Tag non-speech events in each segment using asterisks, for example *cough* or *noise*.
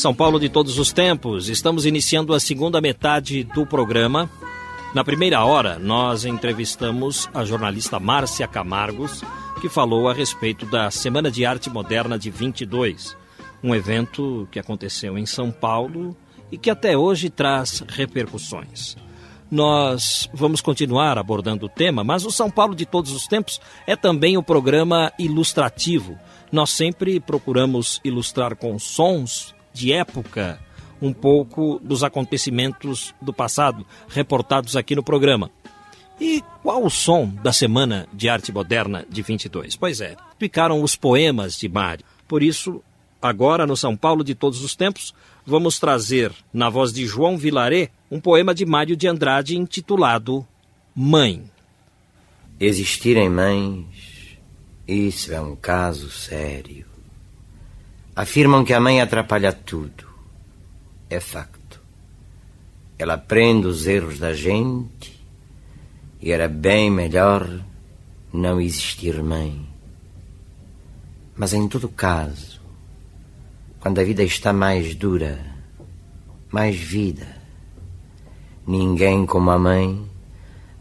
São Paulo de todos os tempos, estamos iniciando a segunda metade do programa. Na primeira hora, nós entrevistamos a jornalista Márcia Camargos, que falou a respeito da Semana de Arte Moderna de 22, um evento que aconteceu em São Paulo e que até hoje traz repercussões. Nós vamos continuar abordando o tema, mas o São Paulo de todos os tempos é também o programa ilustrativo. Nós sempre procuramos ilustrar com sons de época um pouco dos acontecimentos do passado reportados aqui no programa. E qual o som da Semana de Arte Moderna de 22? Pois é, ficaram os poemas de Mário. Por isso, agora no São Paulo de todos os tempos, vamos trazer, na voz de João Vilaré, um poema de Mário de Andrade intitulado Mãe. Existirem mães, isso é um caso sério. Afirmam que a mãe atrapalha tudo. É facto. Ela aprende os erros da gente e era bem melhor não existir mãe. Mas em todo caso, quando a vida está mais dura, mais vida, ninguém como a mãe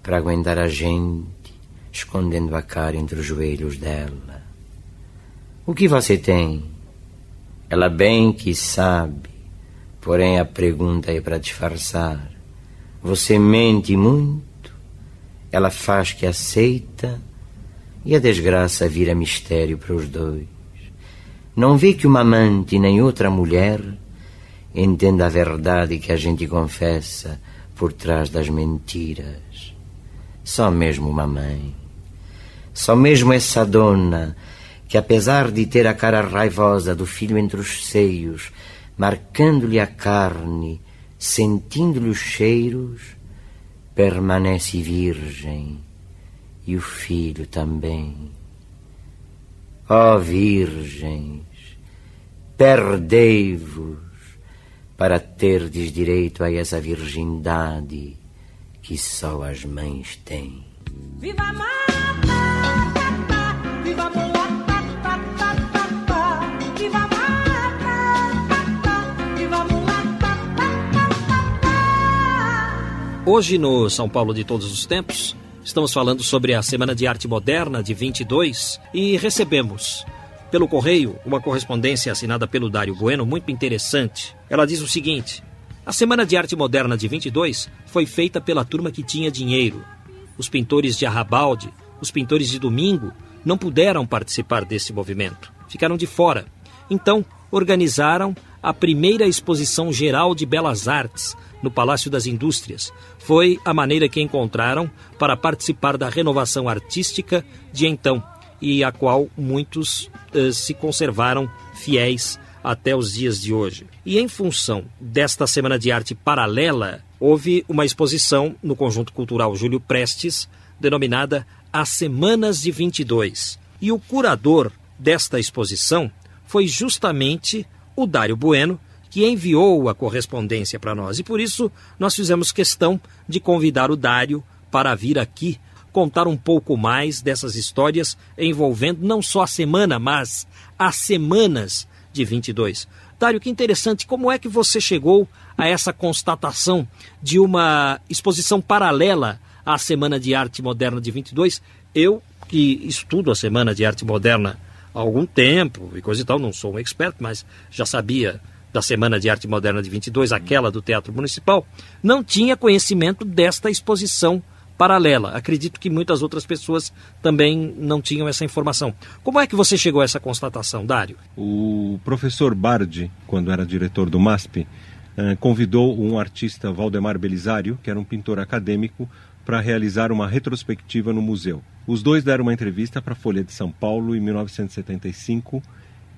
para aguentar a gente escondendo a cara entre os joelhos dela. O que você tem? Ela bem que sabe, porém a pergunta é para disfarçar. Você mente muito, ela faz que aceita e a desgraça vira mistério para os dois. Não vê que uma amante nem outra mulher entenda a verdade que a gente confessa por trás das mentiras. Só mesmo uma mãe. Só mesmo essa dona que, apesar de ter a cara raivosa do filho entre os seios, marcando-lhe a carne, sentindo-lhe os cheiros, permanece virgem e o filho também. Ó oh, virgens, perdei-vos para terdes direito a essa virgindade que só as mães têm. Viva a mata, viva a Hoje no São Paulo de todos os tempos, estamos falando sobre a Semana de Arte Moderna de 22 e recebemos pelo correio uma correspondência assinada pelo Dário Bueno muito interessante. Ela diz o seguinte: A Semana de Arte Moderna de 22 foi feita pela turma que tinha dinheiro. Os pintores de Arrabalde, os pintores de Domingo não puderam participar desse movimento, ficaram de fora. Então, organizaram a primeira exposição geral de belas artes no Palácio das Indústrias. Foi a maneira que encontraram para participar da renovação artística de então e a qual muitos eh, se conservaram fiéis até os dias de hoje. E em função desta Semana de Arte paralela, houve uma exposição no Conjunto Cultural Júlio Prestes, denominada As Semanas de 22. E o curador desta exposição foi justamente o Dário Bueno, que enviou a correspondência para nós. E por isso nós fizemos questão de convidar o Dário para vir aqui contar um pouco mais dessas histórias envolvendo não só a semana, mas as semanas de 22. Dário, que interessante, como é que você chegou a essa constatação de uma exposição paralela à Semana de Arte Moderna de 22? Eu, que estudo a Semana de Arte Moderna há algum tempo e coisa e tal, não sou um expert, mas já sabia da Semana de Arte Moderna de 22, aquela do Teatro Municipal, não tinha conhecimento desta exposição paralela. Acredito que muitas outras pessoas também não tinham essa informação. Como é que você chegou a essa constatação, Dário? O professor Bardi, quando era diretor do MASP, eh, convidou um artista, Valdemar Belisário, que era um pintor acadêmico, para realizar uma retrospectiva no museu. Os dois deram uma entrevista para a Folha de São Paulo em 1975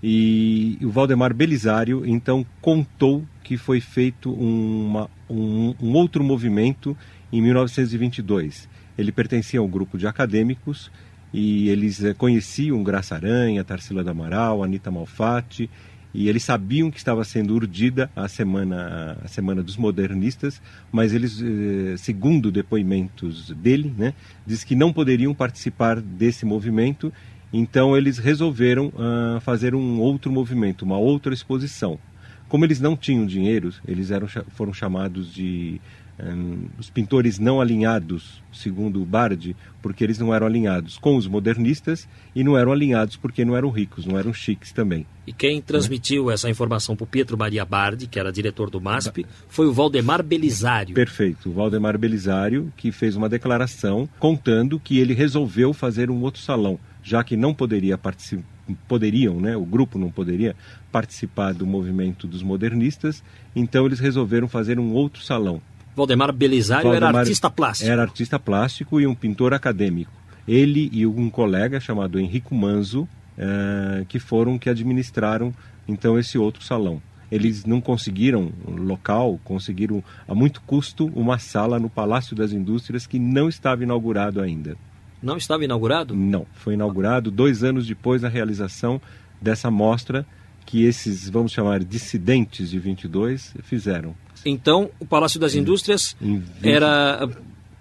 e o Valdemar Belisário então contou que foi feito uma, um, um outro movimento em 1922. Ele pertencia a um grupo de acadêmicos e eles eh, conheciam Graça Aranha, Tarsila do Amaral, Anita Malfatti e eles sabiam que estava sendo urdida a semana a semana dos modernistas, mas eles, eh, segundo depoimentos dele, né, diz que não poderiam participar desse movimento. Então eles resolveram uh, fazer um outro movimento, uma outra exposição. Como eles não tinham dinheiro, eles eram, foram chamados de um, os pintores não alinhados, segundo Bardi, porque eles não eram alinhados com os modernistas e não eram alinhados porque não eram ricos, não eram chiques também. E quem transmitiu essa informação para o Pietro Maria Bardi, que era diretor do MASP, foi o Valdemar Belisário. Perfeito, o Valdemar Belisário, que fez uma declaração contando que ele resolveu fazer um outro salão, já que não poderia participar poderiam, né, o grupo não poderia participar do movimento dos modernistas, então eles resolveram fazer um outro salão. Valdemar Belisário Valdemar era artista plástico. Era artista plástico e um pintor acadêmico. Ele e um colega chamado Henrico Manzo, eh, que foram que administraram então esse outro salão. Eles não conseguiram um local, conseguiram a muito custo uma sala no Palácio das Indústrias que não estava inaugurado ainda. Não estava inaugurado? Não, foi inaugurado dois anos depois da realização dessa mostra que esses, vamos chamar, dissidentes de 22 fizeram. Então, o Palácio das Indústrias em 20... era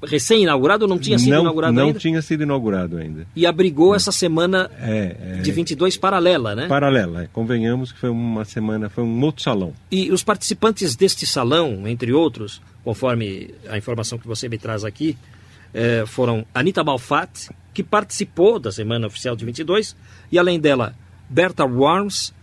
recém-inaugurado ou não tinha sido não, inaugurado não ainda? Não tinha sido inaugurado ainda. E abrigou essa semana é, é, de 22 paralela, né? Paralela, é. convenhamos que foi uma semana, foi um outro salão. E os participantes deste salão, entre outros, conforme a informação que você me traz aqui, eh, foram Anita Malfatti, que participou da Semana Oficial de 22, e além dela, Berta Worms,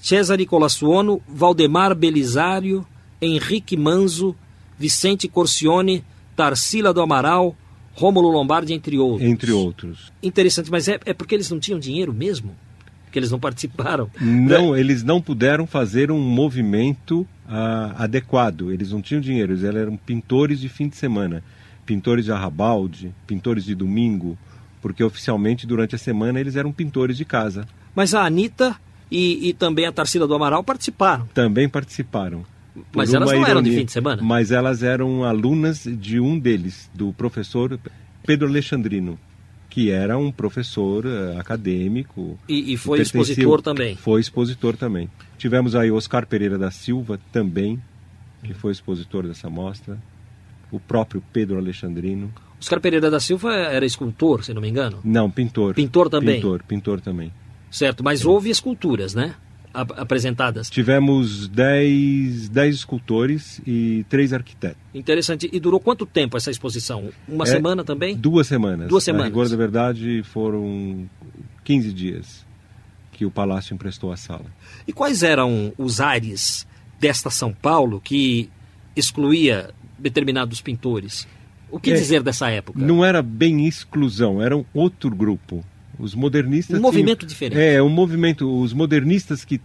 Cesare Colassuono, Valdemar Belisário, Henrique Manzo, Vicente Corcione, Tarsila do Amaral, Rômulo Lombardi, entre outros. Entre outros. Interessante, mas é, é porque eles não tinham dinheiro mesmo? Que eles não participaram? Não, eles não puderam fazer um movimento uh, adequado. Eles não tinham dinheiro, eles eram pintores de fim de semana pintores de arrabalde, pintores de domingo, porque oficialmente durante a semana eles eram pintores de casa. Mas a Anitta e, e também a Tarsila do Amaral participaram. Também participaram. Mas elas não ironia, eram de fim de semana? Mas elas eram alunas de um deles, do professor Pedro Alexandrino, que era um professor uh, acadêmico. E, e foi expositor também. Foi expositor também. Tivemos aí Oscar Pereira da Silva também, que foi expositor dessa mostra o próprio Pedro Alexandrino. Oscar Pereira da Silva era escultor, se não me engano? Não, pintor. Pintor também? Pintor, pintor também. Certo, mas houve esculturas, né? apresentadas. Tivemos 10 escultores e três arquitetos. Interessante. E durou quanto tempo essa exposição? Uma é, semana também? Duas semanas. Duas semanas. A rigor da verdade, foram 15 dias que o Palácio emprestou a sala. E quais eram os ares desta São Paulo que excluía determinados pintores. O que é, dizer dessa época? Não era bem exclusão, era um outro grupo. Os modernistas. Um movimento tinham, diferente. É, um movimento. Os modernistas que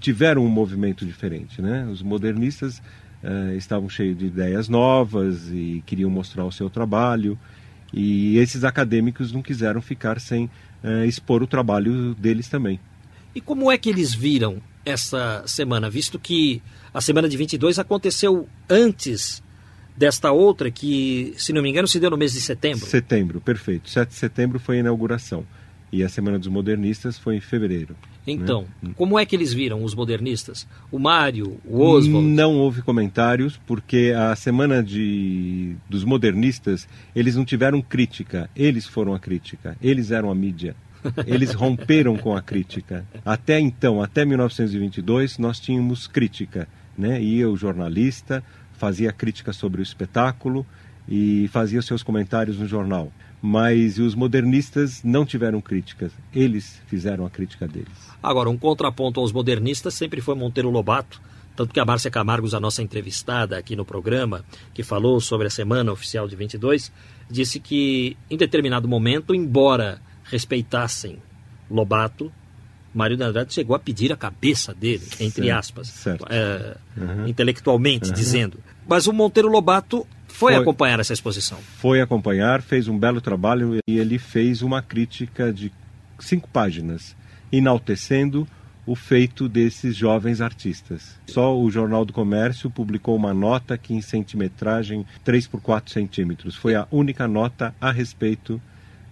tiveram um movimento diferente, né? Os modernistas uh, estavam cheios de ideias novas e queriam mostrar o seu trabalho. E esses acadêmicos não quiseram ficar sem uh, expor o trabalho deles também. E como é que eles viram essa semana, visto que a semana de 22 aconteceu antes desta outra que, se não me engano, se deu no mês de setembro. Setembro, perfeito. 7 de setembro foi a inauguração. E a Semana dos Modernistas foi em fevereiro. Né? Então, né? como é que eles viram os modernistas? O Mário, o Oswald? Não houve comentários, porque a Semana de, dos Modernistas, eles não tiveram crítica, eles foram a crítica, eles eram a mídia. *laughs* Eles romperam com a crítica. Até então, até 1922, nós tínhamos crítica. Né? Ia o jornalista, fazia crítica sobre o espetáculo e fazia seus comentários no jornal. mas os modernistas não tiveram críticas, eles fizeram a crítica deles. Agora, um contraponto aos modernistas sempre foi Monteiro Lobato, tanto que a Márcia Camargos, a nossa entrevistada aqui no programa, que falou sobre a Semana Oficial de 22, disse que em determinado momento, embora respeitassem Lobato, Mário de Andrade chegou a pedir a cabeça dele, entre Certo, aspas, certo. é, Uhum. intelectualmente dizendo. Mas o Monteiro Lobato foi, Foi. acompanhar essa exposição. Foi acompanhar, fez um belo trabalho e ele fez uma crítica de cinco páginas, enaltecendo o feito desses jovens artistas. Só o Jornal do Comércio publicou uma nota que em centimetragem 3 por 4 centímetros. Foi a única nota a respeito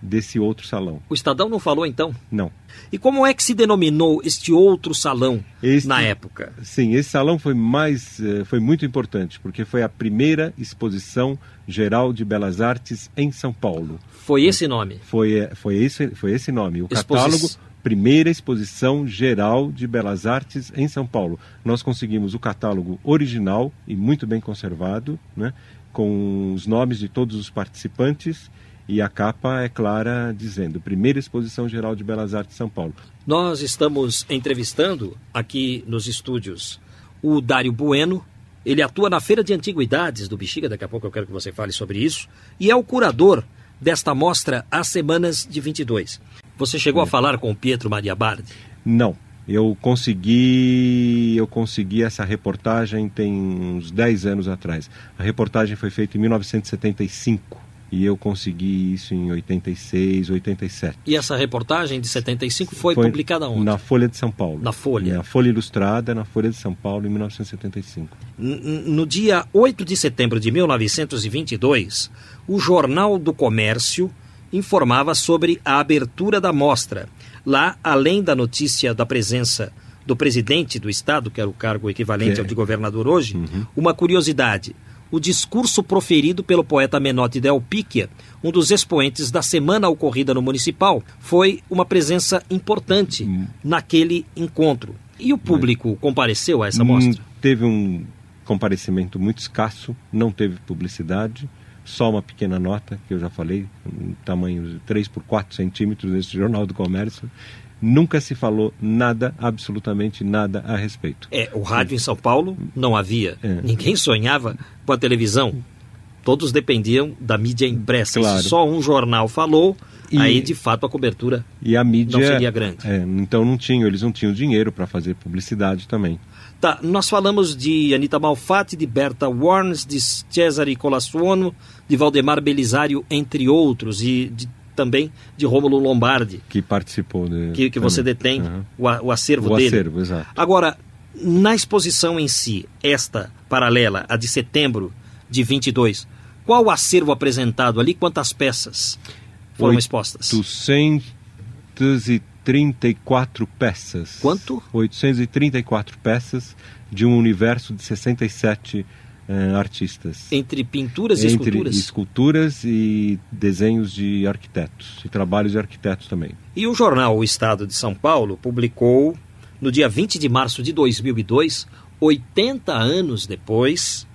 desse outro salão. O Estadão não falou então? Não. E como é que se denominou este outro salão Este- na época? Sim, esse salão foi mais, eh, foi muito importante porque foi a primeira exposição geral de belas artes em São Paulo. Foi esse nome. Foi, eh, foi, esse, foi esse nome. O Exposi- catálogo, primeira exposição geral de belas artes em São Paulo. Nós conseguimos o catálogo original e muito bem conservado, né, com os nomes de todos os participantes e a capa é clara dizendo primeira exposição geral de belas artes São Paulo. Nós estamos entrevistando aqui nos estúdios o Dário Bueno. Ele atua na Feira de Antiguidades do Bexiga, daqui a pouco eu quero que você fale sobre isso, e é o curador desta mostra As Semanas de 22. Você chegou a falar com o Pietro Maria Bardi? Não. Eu consegui, eu consegui essa reportagem tem uns 10 anos atrás. A reportagem foi feita em 1975 e eu consegui isso em 86, 87. E essa reportagem de 75 foi, publicada onde? Na Folha de São Paulo. Na Folha. Na Folha Ilustrada, na Folha de São Paulo, em 1975. N- n- No dia 8 de setembro de 1922, o Jornal do Comércio informava sobre a abertura da mostra. Lá, além da notícia da presença do presidente do Estado, que era o cargo equivalente Que- ao de governador hoje, uma curiosidade. O discurso proferido pelo poeta Menotti Del Picchia, um dos expoentes da semana ocorrida no Municipal, foi uma presença importante naquele encontro. E o público compareceu a essa mostra? Hum, Teve um comparecimento muito escasso, não teve publicidade, só uma pequena nota, que eu já falei, um tamanho de 3 por 4 centímetros nesse Jornal do Comércio. Nunca se falou nada, absolutamente nada a respeito. É, o rádio em São Paulo não havia. É. Ninguém sonhava com a televisão. Todos dependiam da mídia impressa. Claro. Se só um jornal falou, E- aí de fato a cobertura. E a mídia. Não seria grande. É, então não tinham, eles não tinham dinheiro para fazer publicidade também. Tá, nós falamos de Anita Malfatti, de Berta Warnes, de Cesare Colassuono, de Valdemar Belisário, entre outros, e de- também de Rômulo Lombardi, Que participou. De, que, que você detém Aham. o, o acervo O dele. acervo, exato. Agora, na exposição em si, esta paralela, a de setembro de 22, qual o acervo apresentado ali? Quantas peças foram expostas? 834 peças. Quanto? 834 peças de um universo de 67 eh, artistas. Entre pinturas e Entre esculturas? esculturas e desenhos de arquitetos, e trabalhos de arquitetos também. E o jornal O Estado de São Paulo publicou, no dia 20 de março de 2002, 80 anos depois,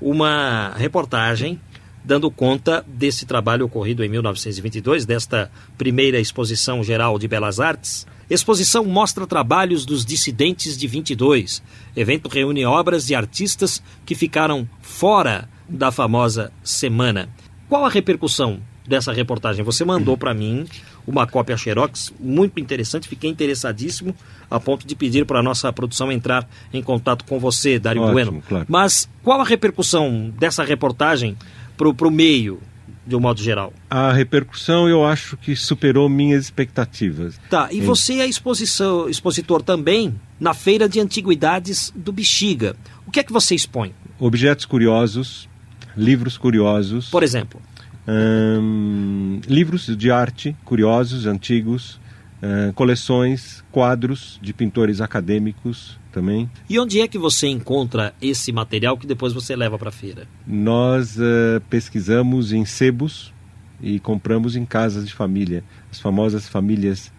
uma reportagem dando conta desse trabalho ocorrido em 1922, desta primeira exposição geral de belas artes. Exposição mostra trabalhos dos dissidentes de 22. Evento reúne obras de artistas que ficaram fora da famosa semana. Qual a repercussão dessa reportagem? Você mandou para mim uma cópia Xerox muito interessante, fiquei interessadíssimo a ponto de pedir para a nossa produção entrar em contato com você, Dário Ótimo, Bueno. claro. Mas qual a repercussão dessa reportagem para o meio, de um modo geral? A repercussão eu acho que superou minhas expectativas. Tá, e você é exposição, expositor também na Feira de Antiguidades do Bexiga. O que é que você expõe? Objetos curiosos, livros curiosos. Por exemplo, Ahn, livros de arte curiosos, antigos, ahn, coleções, quadros de pintores acadêmicos também. e onde é que você encontra esse material que depois você leva para a feira? Nós ah, pesquisamos em sebos e compramos em casas de família, as famosas famílias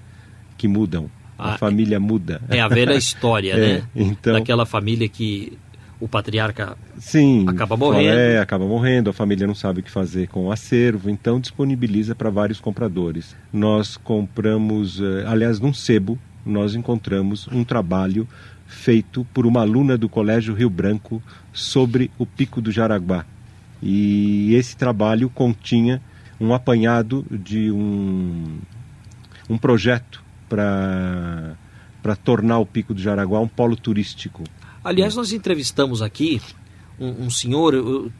que mudam. Ah, a família muda. É a velha *laughs* história, É, né? então- Daquela família que o patriarca Sim, Acaba morrendo. É, acaba morrendo, a família não sabe o que fazer com o acervo, então disponibiliza para vários compradores. Nós compramos, eh, aliás, num sebo, nós encontramos um trabalho feito por uma aluna do Colégio Rio Branco sobre o Pico do Jaraguá. E esse trabalho continha um apanhado de um, um projeto para tornar o Pico do Jaraguá um polo turístico. Aliás, nós entrevistamos aqui um, um senhor, eu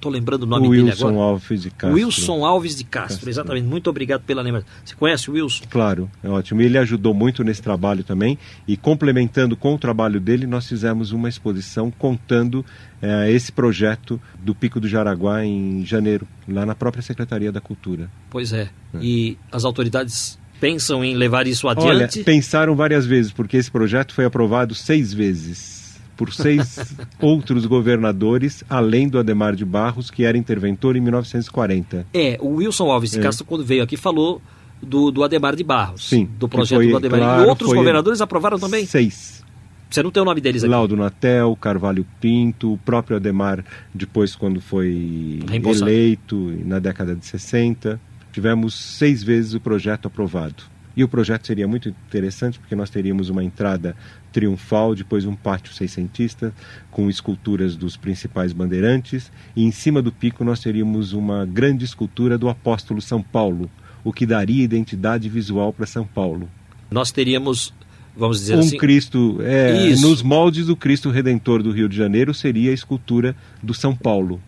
tô lembrando o nome o dele Wilson agora. Alves de Castro. Wilson Alves de Castro, Castro. exatamente. Muito obrigado pela lembrança. Você conhece o Wilson? Claro, é ótimo. Ele ajudou muito nesse trabalho também e complementando com o trabalho dele, nós fizemos uma exposição contando eh, esse projeto do Pico do Jaraguá em janeiro, lá na própria Secretaria da Cultura. Pois é. E as autoridades pensam em levar isso Olha, adiante? pensaram várias vezes, porque esse projeto foi aprovado seis vezes por seis *laughs* outros governadores, além do Ademar de Barros, que era interventor em 1940. É, o Wilson Alves de É. Castro, quando veio aqui, falou do, do Ademar de Barros. Sim, Do projeto foi, do Ademar. claro, e outros governadores aprovaram também? Seis. Você não tem o nome deles aqui. Laudo Natel, Carvalho Pinto, o próprio Ademar, depois quando foi eleito na década de 60. Tivemos seis vezes o projeto aprovado. E o projeto seria muito interessante porque nós teríamos uma entrada triunfal, depois um pátio seiscentista com esculturas dos principais bandeirantes e em cima do pico nós teríamos uma grande escultura do apóstolo São Paulo, o que daria identidade visual para São Paulo. Nós teríamos, vamos dizer um assim, Cristo é, nos moldes do Cristo Redentor do Rio de Janeiro seria a escultura do São Paulo.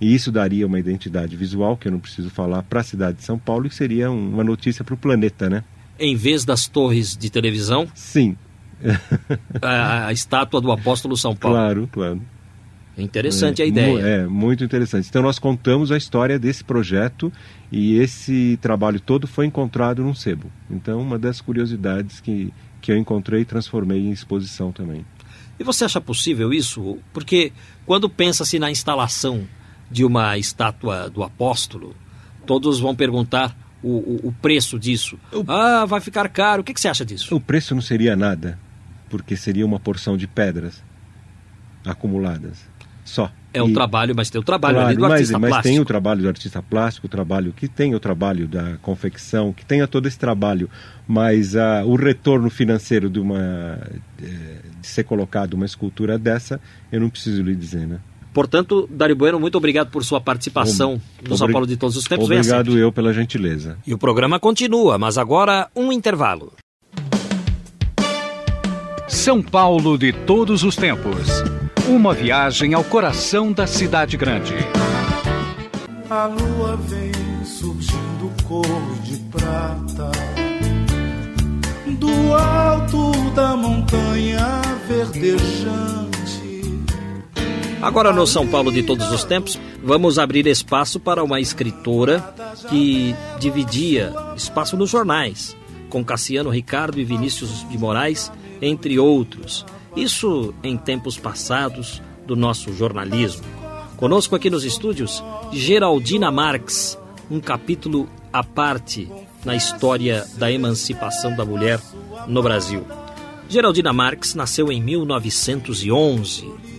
E isso daria uma identidade visual que eu não preciso falar para a cidade de São Paulo e seria um- uma notícia para o planeta, né? Em vez das torres de televisão, Sim, a, a estátua do apóstolo São Paulo. claro, claro. É interessante É, a ideia. É muito interessante. Então nós contamos a história desse projeto e esse trabalho todo foi encontrado num sebo. Então uma das curiosidades que que eu encontrei e transformei em exposição também. E você acha possível isso? Porque quando pensa-se na instalação de uma estátua do apóstolo, todos vão perguntar o, o- o preço disso. Ah, vai ficar caro. O que, que você acha disso? O preço não seria nada, porque seria uma porção de pedras acumuladas. Só. É um E- trabalho, mas tem o trabalho ali Claro, do mas, artista mas plástico. tem o trabalho do artista plástico, o trabalho que tem o trabalho da confecção, que tenha todo esse trabalho, mas ah, o retorno financeiro de uma eh, de ser colocado uma escultura dessa, eu não preciso lhe dizer, né? Portanto, Dário Bueno, muito obrigado por sua participação no São Paulo de Todos os Tempos. Obrigado eu pela gentileza. E o programa continua, mas agora um intervalo. São Paulo de todos os tempos. Uma viagem ao coração da cidade grande. A lua vem surgindo cor de prata Do alto da montanha verdejante Agora no São Paulo de todos os tempos, vamos abrir espaço para uma escritora que dividia espaço nos jornais, com Cassiano Ricardo e Vinícius de Moraes, entre outros. Isso em tempos passados do nosso jornalismo. Conosco aqui nos estúdios, Geraldina Marx, um capítulo à parte na história da emancipação da mulher no Brasil. Geraldina Marx nasceu em 1911.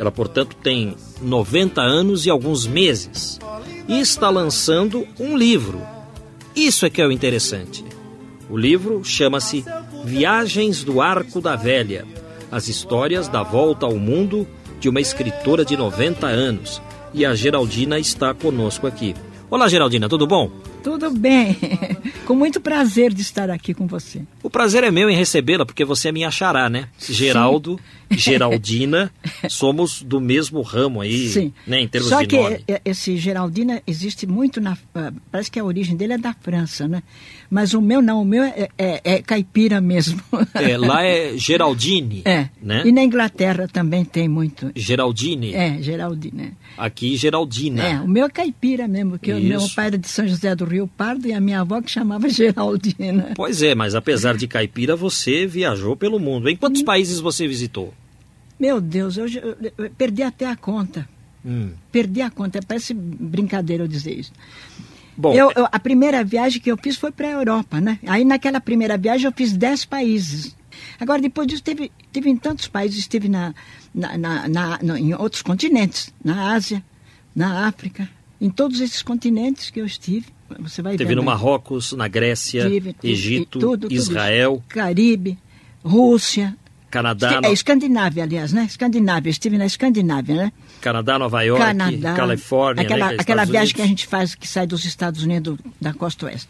Ela, portanto, tem 90 anos e alguns meses e está lançando um livro. Isso é que é o interessante. O livro chama-se Viagens do Arco da Velha As Histórias da Volta ao Mundo de uma escritora de 90 anos. E a Geraldina está conosco aqui. Olá, Geraldina, tudo bom? Tudo bem. *laughs* Com muito prazer de estar aqui com você. O prazer é meu em recebê-la, porque você é minha xará, né? Geraldo, *laughs* Geraldina, somos do mesmo ramo aí, Sim. né, em termos Só de que nome. e- esse Geraldina existe muito na. ah, Parece que a origem dele é da França, né? Mas o meu não, o meu é, é- é caipira mesmo. É, lá é *laughs* Geraldine, É. né? E na Inglaterra também tem muito. Geraldine, É, Geraldina. aqui Geraldina. É, o meu é caipira mesmo, porque o meu Isso. pai era de São José do Rio Pardo e a minha avó que chamava *laughs* Geraldina. Pois é, mas apesar de caipira, você viajou pelo mundo. Em Hum. quantos países você visitou? Meu Deus, eu, eu- eu perdi até a conta. Hum. Perdi a conta, parece brincadeira eu dizer isso. Bom, Eu- eu- a primeira viagem que eu fiz foi para a Europa, né? Aí naquela primeira viagem eu fiz 10 países. Agora, depois disso, teve, teve em tantos países, esteve na, na, na, na- no- em outros continentes, na Ásia, na África, em todos esses continentes que eu estive. Você vai Teve no né? Marrocos, na Grécia, Tive, tudo, Egito, e tudo, tudo Israel, isso. Caribe, Rússia. Canadá, É, Escandinávia, aliás, né? Escandinávia, estive na Escandinávia, né? Canadá, Nova York, Canadá, Califórnia, aquela, né, é aquela viagem que a Unidos. gente faz que sai dos Estados Unidos da costa oeste.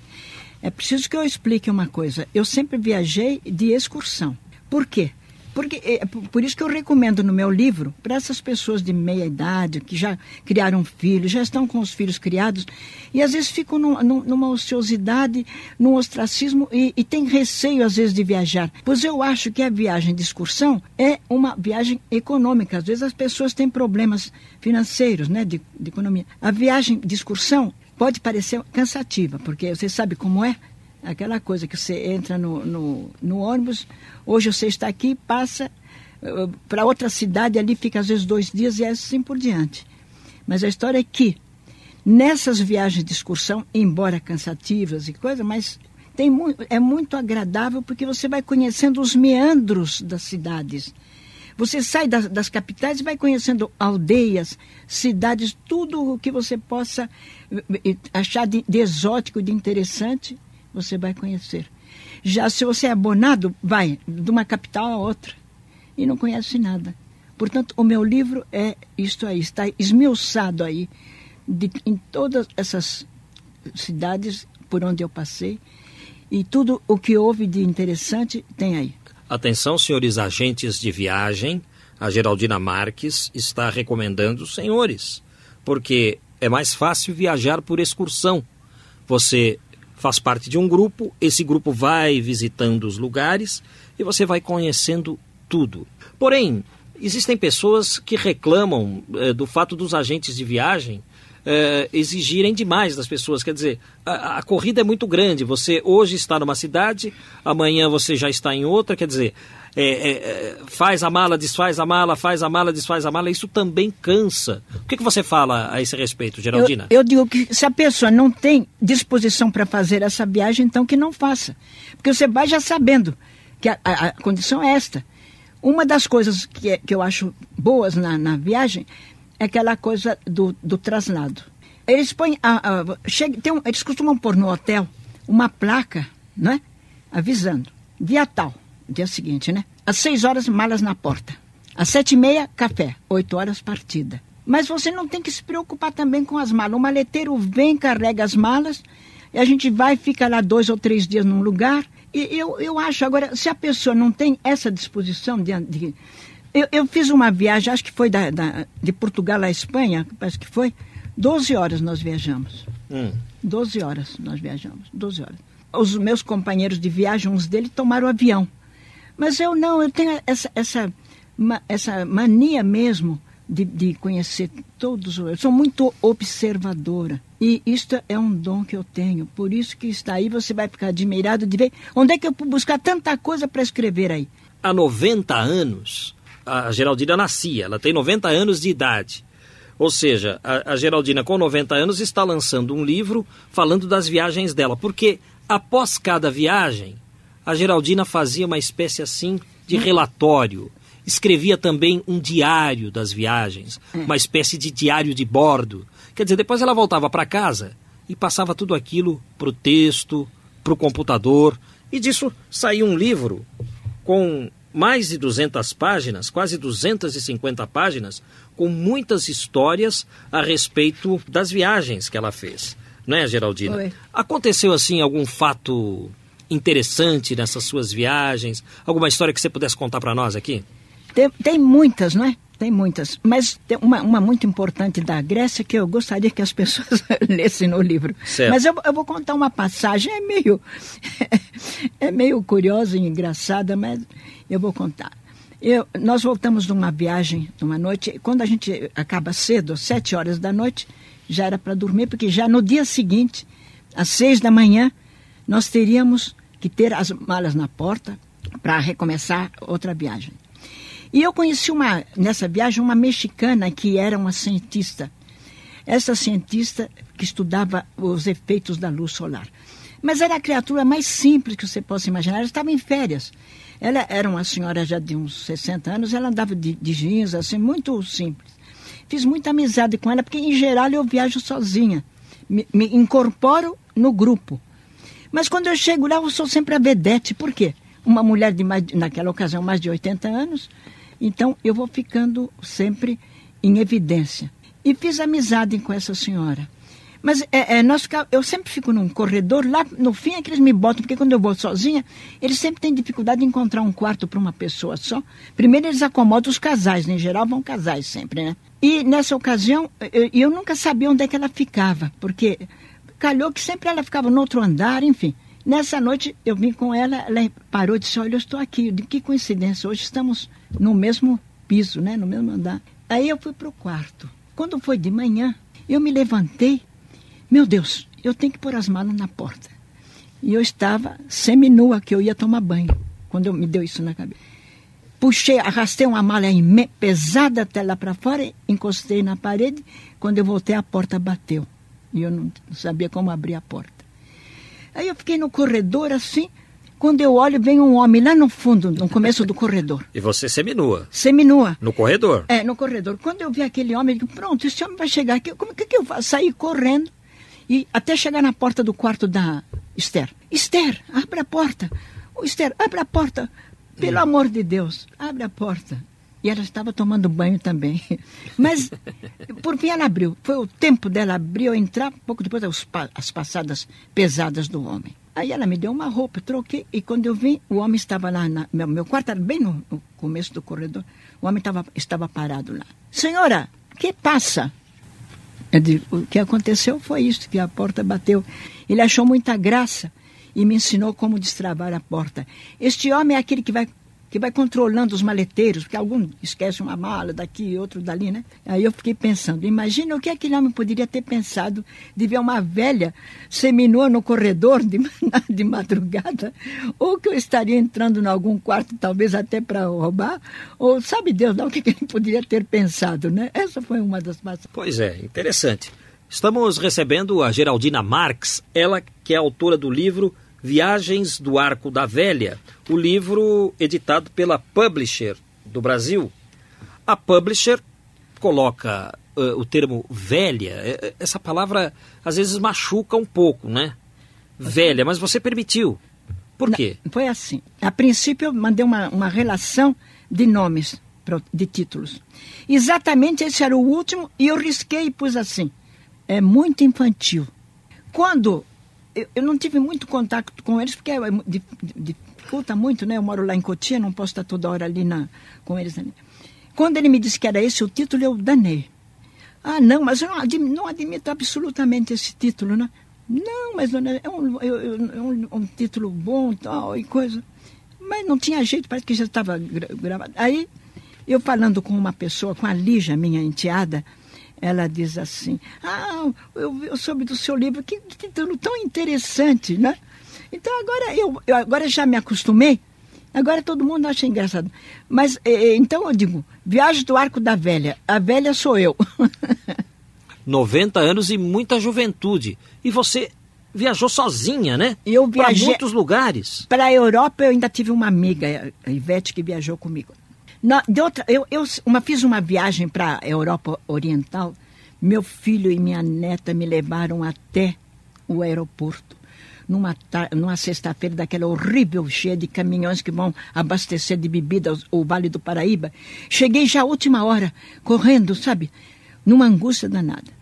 É preciso que eu explique uma coisa. Eu sempre viajei de excursão. Por quê? Porque, é, por isso que eu recomendo no meu livro, para essas pessoas de meia idade, que já criaram filhos, já estão com os filhos criados, e às vezes ficam num- numa ociosidade, num ostracismo, e, e tem receio, às vezes, de viajar. Pois eu acho que a viagem de excursão é uma viagem econômica. Às vezes as pessoas têm problemas financeiros, né, de, de economia. A viagem de excursão pode parecer cansativa, porque você sabe como é. Aquela coisa que você entra no, no, no ônibus, hoje você está aqui, passa para outra cidade, ali fica às vezes dois dias e assim por diante. Mas a história é que nessas viagens de excursão, embora cansativas e coisa, mas tem mu é muito agradável porque você vai conhecendo os meandros das cidades. Você sai das, das capitais e vai conhecendo aldeias, cidades, tudo o que você possa eh, eh, achar de, de exótico, de interessante, você vai conhecer. Já se você é abonado, vai de uma capital a outra e não conhece nada. Portanto, o meu livro é isto aí, está esmiuçado aí de- em todas essas cidades por onde eu passei e tudo o que houve de interessante tem aí. Atenção, senhores agentes de viagem, a Geraldina Marques está recomendando os senhores, porque é mais fácil viajar por excursão. Você faz parte de um grupo, esse grupo vai visitando os lugares e você vai conhecendo tudo. Porém, existem pessoas que reclamam eh, do fato dos agentes de viagem eh, exigirem demais das pessoas. Quer dizer, a, a corrida é muito grande. Você hoje está numa cidade, amanhã você já está em outra. Quer dizer, é, é, é, faz a mala, desfaz a mala, faz a mala, desfaz a mala. Isso também cansa. O que, que você fala a esse respeito, Geraldina? Eu, eu digo que se a pessoa não tem disposição para fazer essa viagem, então que não faça. Porque você vai já sabendo que a, a- a condição é esta. Uma das coisas que, é- que eu acho boas na, na viagem é aquela coisa do, do traslado. Eles põem. A, a- chega, um- eles costumam pôr no hotel uma placa, né? Avisando. Dia tal, dia seguinte, né? Às seis horas, malas na porta. Às sete e meia, café. Oito horas, partida. Mas você não tem que se preocupar também com as malas. O maleteiro vem, carrega as malas, e a gente vai, fica lá dois ou três dias num lugar. E eu, eu acho, agora, se a pessoa não tem essa disposição de. de- eu, eu fiz uma viagem, acho que foi da, da- de Portugal à Espanha, parece que foi. 12 horas nós viajamos. Hum. 12 horas nós viajamos, 12 horas. Os meus companheiros de viagem, uns deles tomaram avião. Mas eu não, eu tenho essa, essa, essa mania mesmo de, de conhecer todos. os- Eu sou muito observadora. E isto é um dom que eu tenho. Por isso que está aí, você vai ficar admirado de ver onde é que eu fui buscar tanta coisa para escrever aí. há 90 anos, a Geraldina nascia, ela tem 90 anos de idade. Ou seja, a, a Geraldina, com 90 anos, está lançando um livro falando das viagens dela. Porque após cada viagem, a Geraldina fazia uma espécie assim de relatório. Escrevia também um diário das viagens, uma espécie de diário de bordo. Quer dizer, depois ela voltava para casa e passava tudo aquilo para o texto, para o computador. E disso saiu um livro com mais de 200 páginas, quase 250 páginas, com muitas histórias a respeito das viagens que ela fez. Não é, Geraldina? Foi. Aconteceu assim algum fato interessante nessas suas viagens? Alguma história que você pudesse contar para nós aqui? Tem, tem muitas, não é? Tem muitas. Mas tem uma, uma muito importante da Grécia que eu gostaria que as pessoas *laughs* lessem no livro. Certo. Mas eu, eu vou contar uma passagem, é meio, *laughs* é meio curiosa e engraçada, mas eu vou contar. Eu, nós voltamos de uma viagem, numa noite, quando a gente acaba cedo, sete horas da noite, já era para dormir, porque já no dia seguinte, às seis da manhã, nós teríamos que ter as malas na porta para recomeçar outra viagem. E eu conheci uma, nessa viagem uma mexicana que era uma cientista. Essa cientista que estudava os efeitos da luz solar. Mas era a criatura mais simples que você possa imaginar. Ela estava em férias. Ela era uma senhora já de uns 60 anos, ela andava de, de jeans, assim, muito simples. Fiz muita amizade com ela, porque em geral eu viajo sozinha. Me, me incorporo no grupo. Mas quando eu chego lá, eu sou sempre a vedete. Por quê? Uma mulher de mais, naquela ocasião, mais de 80 anos. Então, eu vou ficando sempre em evidência. E fiz amizade com essa senhora. Mas é, é, nós fica- eu sempre fico num corredor, lá no fim é que eles me botam, porque quando eu vou sozinha, eles sempre têm dificuldade de encontrar um quarto para uma pessoa só. Primeiro eles acomodam os casais, né? em geral vão casais sempre, né? E nessa ocasião, eu, eu nunca sabia onde é que ela ficava, porque calhou que sempre ela ficava no outro andar, enfim. Nessa noite eu vim com ela, ela parou e disse, olha, eu estou aqui. Disse, que coincidência, hoje estamos no mesmo piso, né? no mesmo andar. Aí eu fui para o quarto. Quando foi de manhã, eu me levantei, meu Deus, eu tenho que pôr as malas na porta. E eu estava seminua, que eu ia tomar banho, quando eu me deu isso na cabeça. Puxei, arrastei uma mala pesada até lá para fora, encostei na parede. Quando eu voltei, a porta bateu. E eu não sabia como abrir a porta. Aí eu fiquei no corredor assim. Quando eu olho, vem um homem lá no fundo, no começo do corredor. E você seminua. Seminua. No corredor. É, no corredor. Quando eu vi aquele homem, eu digo, pronto, esse homem vai chegar aqui. Como que, que eu faço? Saí correndo e até chegar na porta do quarto da Esther. Esther, abre a porta. Ô, Esther, abre a porta. Pelo amor de Deus, abre a porta. E ela estava tomando banho também. *laughs* Mas, por fim, ela abriu. Foi o tempo dela abrir ou entrar, pouco depois, as passadas pesadas do homem. Aí ela me deu uma roupa, troquei, e quando eu vim, o homem estava lá, na, meu, meu quarto era bem no, no começo do corredor, o homem estava, estava parado lá. Senhora, que passa? O que aconteceu foi isso, que a porta bateu. Ele achou muita graça e me ensinou como destravar a porta. Este homem é aquele que vai, que vai controlando os maleteiros, porque algum esquece uma mala daqui, outro dali, né? Aí eu fiquei pensando, imagina o que aquele homem poderia ter pensado de ver uma velha seminua no corredor de, *laughs* de madrugada, ou que eu estaria entrando em algum quarto, talvez até para roubar, ou sabe Deus lá o que que ele poderia ter pensado, né? Essa foi uma das passagens. Pois é, interessante. Estamos recebendo a Geraldina Marx, ela que é autora do livro Viagens do Arco da Velha, o livro editado pela Publisher do Brasil. A Publisher coloca eh, o termo velha, eh, eh, essa palavra às vezes machuca um pouco, né? Velha, mas você permitiu. Por quê? Não, Foi assim. A princípio, eu mandei uma, uma relação de nomes, de títulos. Exatamente esse era o último, e eu risquei e pus assim. É muito infantil. Quando eu, eu não tive muito contato com eles, porque é, dificulta muito, né? Eu moro lá em Cotia, não posso estar toda hora ali na, com eles. Ali. Quando ele me disse que era esse o título, eu danei. Ah, não, mas eu não, admi- não admito absolutamente esse título, né? Não, mas dona, é, um, eu- é um, um título bom tal e coisa. Mas não tinha jeito, parece que já estava gra- gravado. Aí, eu falando com uma pessoa, com a Lígia, minha enteada, ela diz assim, ah, eu, eu soube do seu livro, que, que título tão interessante, né? Então agora eu, eu agora já me acostumei, agora todo mundo acha engraçado. Mas, eh, então eu digo, Viagem do Arco da Velha, a velha sou eu. *laughs* 90 anos e muita juventude. E você viajou sozinha, né? Eu Para viajei- muitos lugares. Para a Europa, eu ainda tive uma amiga, a Ivete, que viajou comigo. Na, de outra, eu eu uma, fiz uma viagem para a Europa Oriental. Meu filho e minha neta me levaram até o aeroporto. Numa, numa sexta-feira daquela horrível cheia de caminhões que vão abastecer de bebida o Vale do Paraíba. Cheguei já à última hora, correndo, sabe? Numa angústia danada.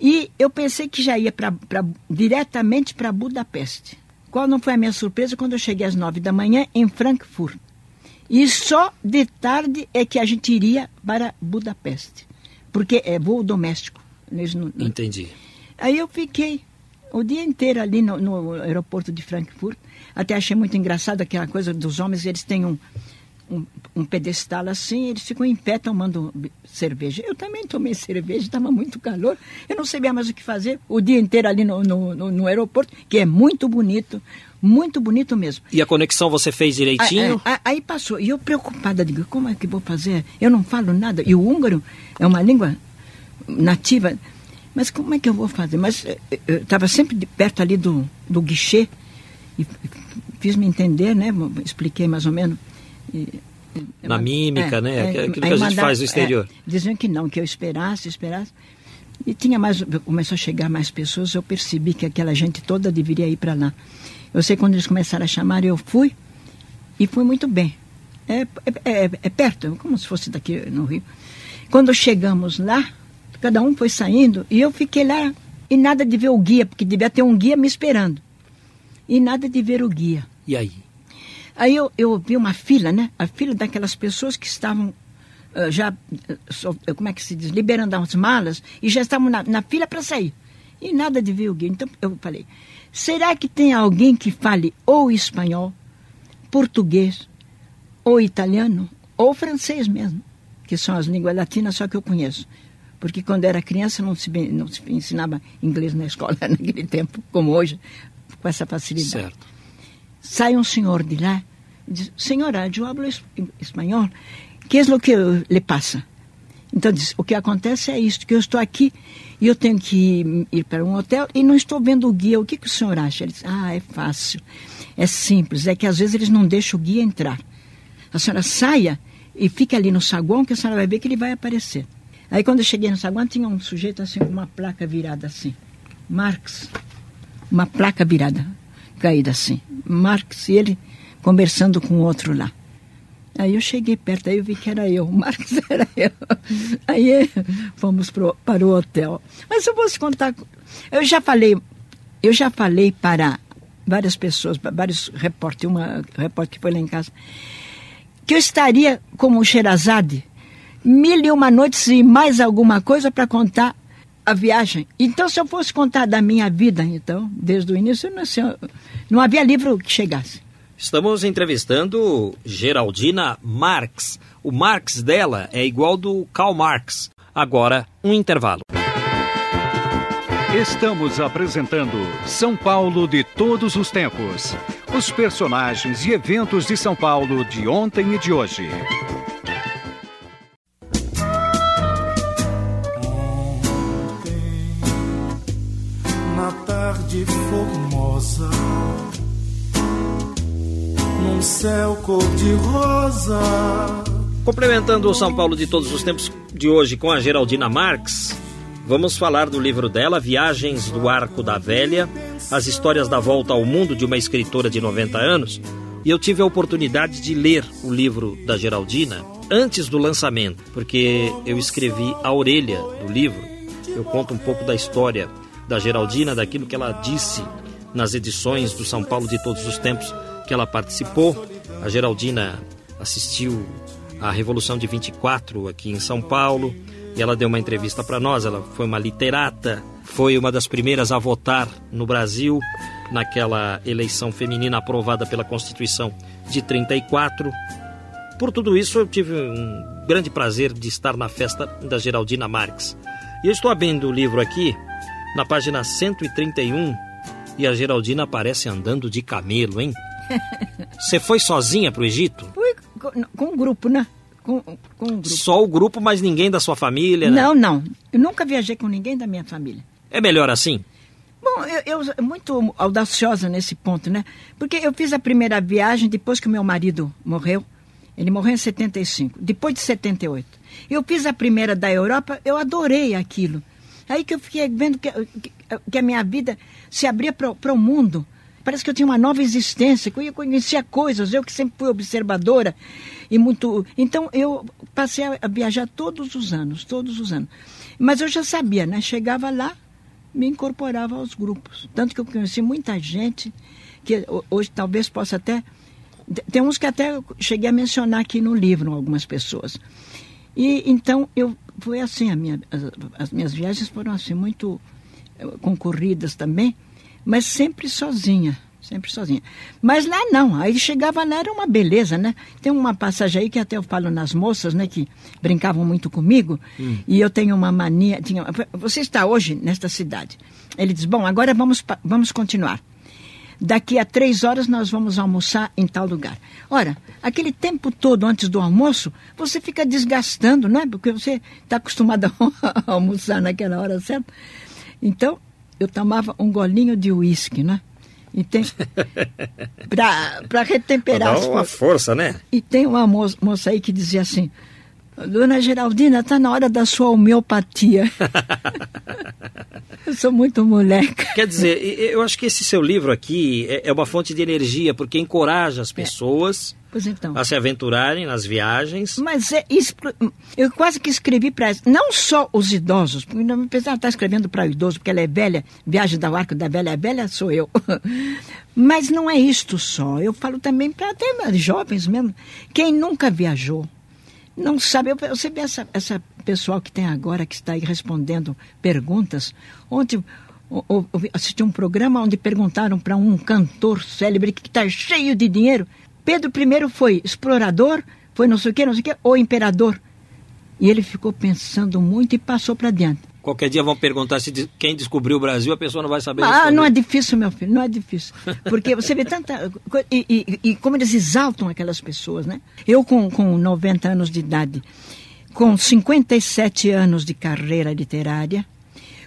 E eu pensei que já ia pra, pra- diretamente para Budapeste. Qual não foi a minha surpresa quando eu cheguei às nove da manhã em Frankfurt? E só de tarde é que a gente iria para Budapeste. Porque é voo doméstico. Não- Entendi. Aí eu fiquei o dia inteiro ali no, no aeroporto de Frankfurt. Até achei muito engraçado aquela coisa dos homens, eles têm um, um, um pedestal assim, eles ficam em pé tomando cerveja. Eu também tomei *laughs* cerveja, estava muito calor. Eu não sabia mais o que fazer o dia inteiro ali no, no, no- no aeroporto, que é muito bonito, muito bonito mesmo. E a conexão você fez direitinho? Aí, aí- aí passou. E eu preocupada, digo, como é que vou fazer? Eu não falo nada. E o húngaro é uma língua nativa. Mas como é que eu vou fazer? Mas eh, eu estava sempre perto ali do, do guichê e fiz-me entender, né? Expliquei mais ou menos. E- Na mímica, né? Aquilo aí que a gente mandava- faz no exterior. é, diziam que não, que eu esperasse, esperasse. E tinha mais, começou a chegar mais pessoas, eu percebi que aquela gente toda deveria ir para lá. Eu sei quando eles começaram a chamar, eu fui e fui muito bem. É, é, é- é perto, como se fosse daqui no Rio. Quando chegamos lá, cada um foi saindo e eu fiquei lá e nada de ver o guia, porque devia ter um guia me esperando. E nada de ver o guia. E aí? Aí eu, eu vi uma fila, né? A fila daquelas pessoas que estavam ah, já, ah, como é que se diz, liberando as malas e já estavam na, na fila para sair. E nada de ver o guia. Então eu falei, será que tem alguém que fale ou espanhol, português, ou italiano, ou francês mesmo, que são as línguas latinas só que eu conheço. Porque quando era criança não se, não se ensinava inglês na escola *laughs* naquele tempo, como hoje, com essa facilidade. Certo. Sai um senhor de lá e diz, senhora, eu hablo es- espanhol, que é o que lhe passa? Então diz, o que acontece é isto, que eu estou aqui e eu tenho que ir para um hotel e não estou vendo o guia, o que, que o senhor acha? Ele diz, ah, é fácil, é simples, é que às vezes eles não deixam o guia entrar. A senhora saia e fique ali no saguão que a senhora vai ver que ele vai aparecer. Aí quando eu cheguei no saguão tinha um sujeito assim com uma placa virada assim, Marx, uma placa virada, caída assim. Marx e ele conversando com o outro lá. Aí eu cheguei perto, aí eu vi que era eu, *laughs* o Marx era eu. Aí eh, fomos pro, para o hotel. Mas eu te contar, eu já falei, eu já falei para várias pessoas, vários repórteres, uma repórter que foi lá em casa, que eu estaria como o Sherazade, mil e uma noites e mais alguma coisa para contar a viagem. Então, se eu fosse contar da minha vida, então, desde o início, não, sei, não havia livro que chegasse. Estamos entrevistando Geraldina Marx. O Marx dela é igual do Karl Marx. Agora, um intervalo. Estamos apresentando São Paulo de todos os tempos. Os personagens e eventos de São Paulo de ontem e de hoje. na tarde formosa, num céu cor-de-rosa. Complementando o São Paulo de todos os tempos de hoje com a Geraldina Marx, vamos falar do livro dela, Viagens do Arco da Velha, as histórias da volta ao mundo de uma escritora de 90 anos. E eu tive a oportunidade de ler o livro da Geraldina antes do lançamento, porque eu escrevi a orelha do livro. Eu conto um pouco da história da Geraldina, daquilo que ela disse nas edições do São Paulo de todos os tempos que ela participou. A Geraldina assistiu à Revolução de 24 aqui em São Paulo e ela deu uma entrevista para nós. Ela foi uma literata, foi uma das primeiras a votar no Brasil naquela eleição feminina aprovada pela Constituição de 34. Por tudo isso, eu tive um grande prazer de estar na festa da Geraldina Marx. E eu estou abrindo o livro aqui, na página 131, e a Geraldina aparece andando de camelo, hein? *laughs* Você foi sozinha para o Egito? Fui com, com um grupo, né? Com, com um grupo. Só o grupo, mas ninguém da sua família? né? Não, não. Eu nunca viajei com ninguém da minha família. É melhor assim? Bom, eu, eu muito audaciosa nesse ponto, né? Porque eu fiz a primeira viagem depois que o meu marido morreu. Ele morreu em 75, depois de 78. Eu fiz a primeira da Europa, eu adorei aquilo. Aí que eu fiquei vendo que, que, que a minha vida se abria para o mundo. Parece que eu tinha uma nova existência, que eu conhecia coisas, eu que sempre fui observadora e muito. Então eu passei a viajar todos os anos, todos os anos. Mas eu já sabia, né? Chegava lá, me incorporava aos grupos. Tanto que eu conheci muita gente que hoje talvez possa até. Tem uns que até cheguei a mencionar aqui no livro, algumas pessoas. E então eu foi assim, a minha, as, as minhas viagens foram assim muito concorridas também, mas sempre sozinha, sempre sozinha. Mas lá não, aí chegava lá era uma beleza, né? Tem uma passagem aí que até eu falo nas moças, né, que brincavam muito comigo, hum. e eu tenho uma mania, tinha, você está hoje nesta cidade. Ele diz: "Bom, agora vamos vamos continuar. Daqui a três horas nós vamos almoçar em tal lugar. Ora, aquele tempo todo antes do almoço, você fica desgastando, não é? Porque você está acostumado *laughs* a almoçar naquela hora certa. Então, eu tomava um golinho de uísque, né? E tem. *laughs* pra retemperar Dá uma força, né? E tem uma moça, moça aí que dizia assim: Dona Geraldina, tá na hora da sua homeopatia. *laughs* sou muito moleca. *laughs* Quer dizer, eu acho que esse seu livro aqui é é uma fonte de energia, porque encoraja as pessoas Pois então. a se aventurarem nas viagens. Mas é eu quase que escrevi para não só os idosos, porque não pensava estar escrevendo para o idoso, porque ela é velha, viagem do arco da velha, a velha sou eu. *laughs* Mas não é isto só. Eu falo também para até jovens mesmo. Quem nunca viajou, não sabe. Eu, você vê essa, essa pessoal que tem agora, que está aí respondendo perguntas. Ontem eu assisti um programa onde perguntaram para um cantor célebre que está cheio de dinheiro. Pedro I foi explorador, foi não sei o que, não sei o que, ou imperador. E ele ficou pensando muito e passou para diante. Qualquer dia vão perguntar se de- quem descobriu o Brasil, a pessoa não vai saber Ah, responder. não é difícil, meu filho, não é difícil. Porque você vê tanta. E, e- e como eles exaltam aquelas pessoas, né? Eu, com, com 90 anos de idade, com 57 anos de carreira literária,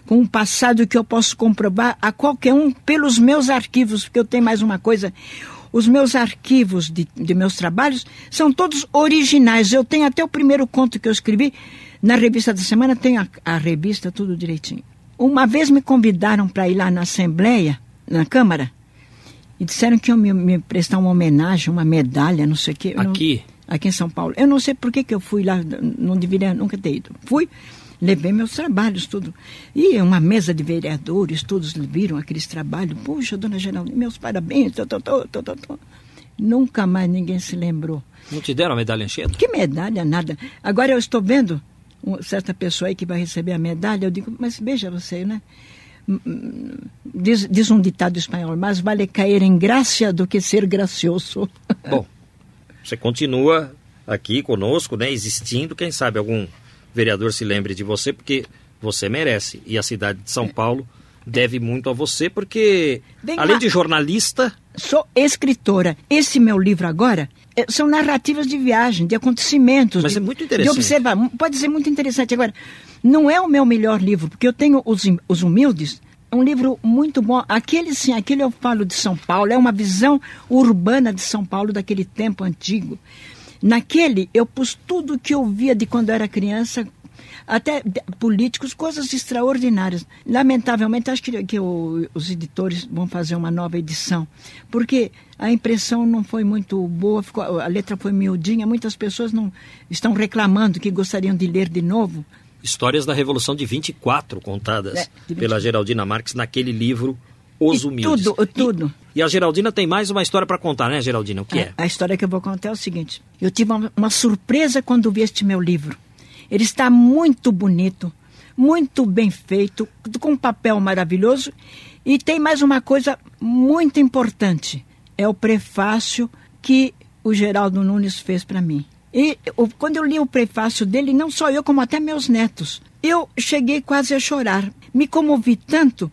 com um passado que eu posso comprovar a qualquer um pelos meus arquivos, porque eu tenho mais uma coisa. Os meus arquivos de, de meus trabalhos são todos originais. Eu tenho até o primeiro conto que eu escrevi na revista da semana, tem a, a revista tudo direitinho. Uma vez me convidaram para ir lá na Assembleia, na Câmara, e disseram que iam me, me prestar uma homenagem, uma medalha, não sei o quê. Eu não- Aqui? aqui em São Paulo. Eu não sei por que, que eu fui lá, não deveria nunca ter ido. Fui, levei meus trabalhos, tudo. E uma mesa de vereadores, todos viram aqueles trabalhos. Puxa, dona Geraldine, meus parabéns. Tô, tô, tô, tô, tô, tô. Nunca mais ninguém se lembrou. Não te deram a medalha Anchieta? Que medalha, nada. Agora eu estou vendo uma certa pessoa aí que vai receber a medalha. Eu digo, mas veja você, né? Hum, hum, Diz, diz um ditado espanhol, mais vale cair em graça do que ser gracioso. *laughs* Bom, você continua aqui conosco, né, existindo. Quem sabe algum vereador se lembre de você, porque você merece. E a cidade de São Paulo deve muito a você, porque além de jornalista, Sou escritora. Esse meu livro agora são narrativas de viagem, de acontecimentos. Mas de, é muito interessante. De observar. Pode ser muito interessante. Agora, não é o meu melhor livro, porque eu tenho Os, Hum- Os Humildes. É um livro muito bom. Aquele sim, aquele eu falo de São Paulo. É uma visão urbana de São Paulo daquele tempo antigo. Naquele, eu pus tudo que eu via de quando eu era criança, até políticos, coisas extraordinárias. Lamentavelmente, acho que, que o- os editores vão fazer uma nova edição, porque a impressão não foi muito boa, ficou- a letra foi miudinha, muitas pessoas não estão reclamando que gostariam de ler de novo. histórias da Revolução de 24 contadas É, de pela Geraldina Marques naquele livro Os E Humildes. tudo, tudo. E, e a Geraldina tem mais uma história para contar, né, Geraldina? O que é? A, a história que eu vou contar é o seguinte: eu tive uma, uma surpresa quando vi este meu livro. Ele está muito bonito, muito bem feito, com um papel maravilhoso. E tem mais uma coisa muito importante: é o prefácio que o Geraldo Nunes fez para mim. E o- quando eu li o prefácio dele, não só eu, como até meus netos, eu cheguei quase a chorar. Me comovi tanto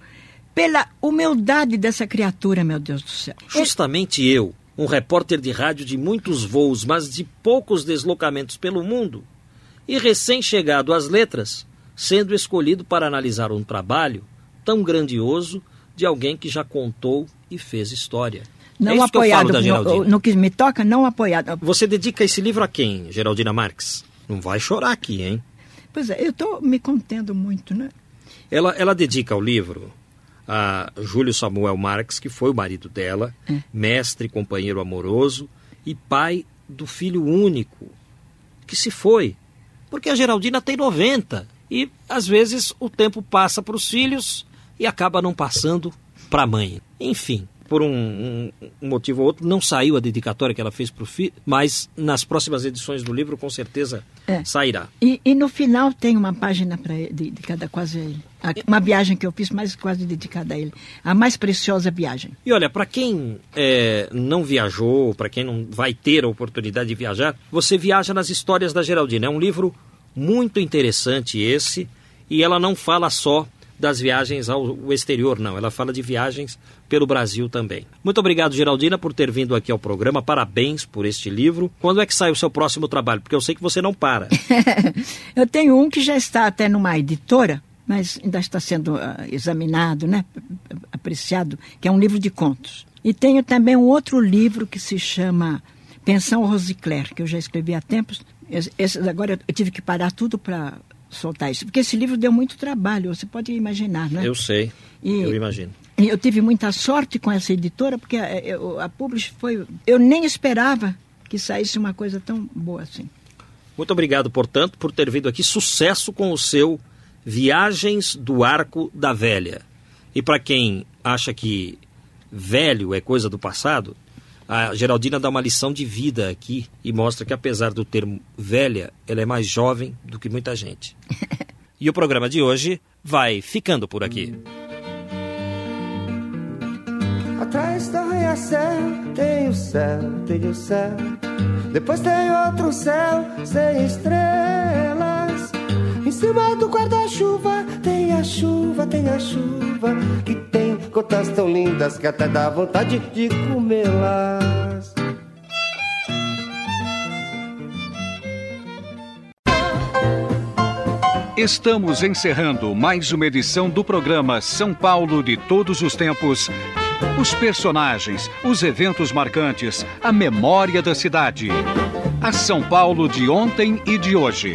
pela humildade dessa criatura, meu Deus do céu. Justamente eu, um repórter de rádio de muitos voos, mas de poucos deslocamentos pelo mundo, e recém-chegado às letras, sendo escolhido para analisar um trabalho tão grandioso de alguém que já contou e fez história. Não é apoiado no, no que me toca, não apoiado. Você dedica esse livro a quem, Geraldina Marques? Não vai chorar aqui, hein? Pois é, eu estou me contendo muito, né? Ela, ela dedica o livro a Júlio Samuel Marques, que foi o marido dela, É. mestre, companheiro amoroso e pai do filho único, que se foi. Porque a Geraldina tem 90 e às vezes o tempo passa para os filhos e acaba não passando para a mãe. Enfim, por um, um- motivo ou outro, não saiu a dedicatória que ela fez para o filho, mas nas próximas edições do livro com certeza É. sairá. E, e no final tem uma página pra ele, dedicada quase ele. Uma viagem que eu fiz, mas quase dedicada a ele. A mais preciosa viagem. E olha, para quem é, não viajou, para quem não vai ter a oportunidade de viajar, você viaja nas histórias da Geraldina. É um livro muito interessante esse, e ela não fala só das viagens ao exterior, não. Ela fala de viagens pelo Brasil também. Muito obrigado, Geraldina, por ter vindo aqui ao programa. Parabéns por este livro. Quando é que sai o seu próximo trabalho? Porque eu sei que você não para. *laughs* eu tenho um que já está até numa editora, mas ainda está sendo ah, examinado, né? apreciado, que é um livro de contos. E tenho também um outro livro que se chama Pensão Rosicler, que eu já escrevi há tempos. Esse, esse- agora eu tive que parar tudo para soltar isso, porque esse livro deu muito trabalho, você pode imaginar, né? Eu sei, E- eu imagino. E eu tive muita sorte com essa editora, porque a, eu- a Publish foi. Eu nem esperava que saísse uma coisa tão boa assim. Muito obrigado, portanto, por ter vindo aqui. Sucesso com o seu Viagens do Arco da Velha. E para quem acha que velho é coisa do passado, a Geraldina dá uma lição de vida aqui e mostra que, apesar do termo velha, ela é mais jovem do que muita gente. *laughs* E o programa de hoje vai ficando por aqui. Atrás do arranha-céu tem o céu, tem o céu. Depois tem outro céu sem estrelas. Em cima do guarda-chuva tem a chuva, tem a chuva. Que tem gotas tão lindas que até dá vontade de comê-las. Estamos encerrando mais uma edição do programa São Paulo de Todos os Tempos. Os personagens, os eventos marcantes, a memória da cidade. A São Paulo de ontem e de hoje.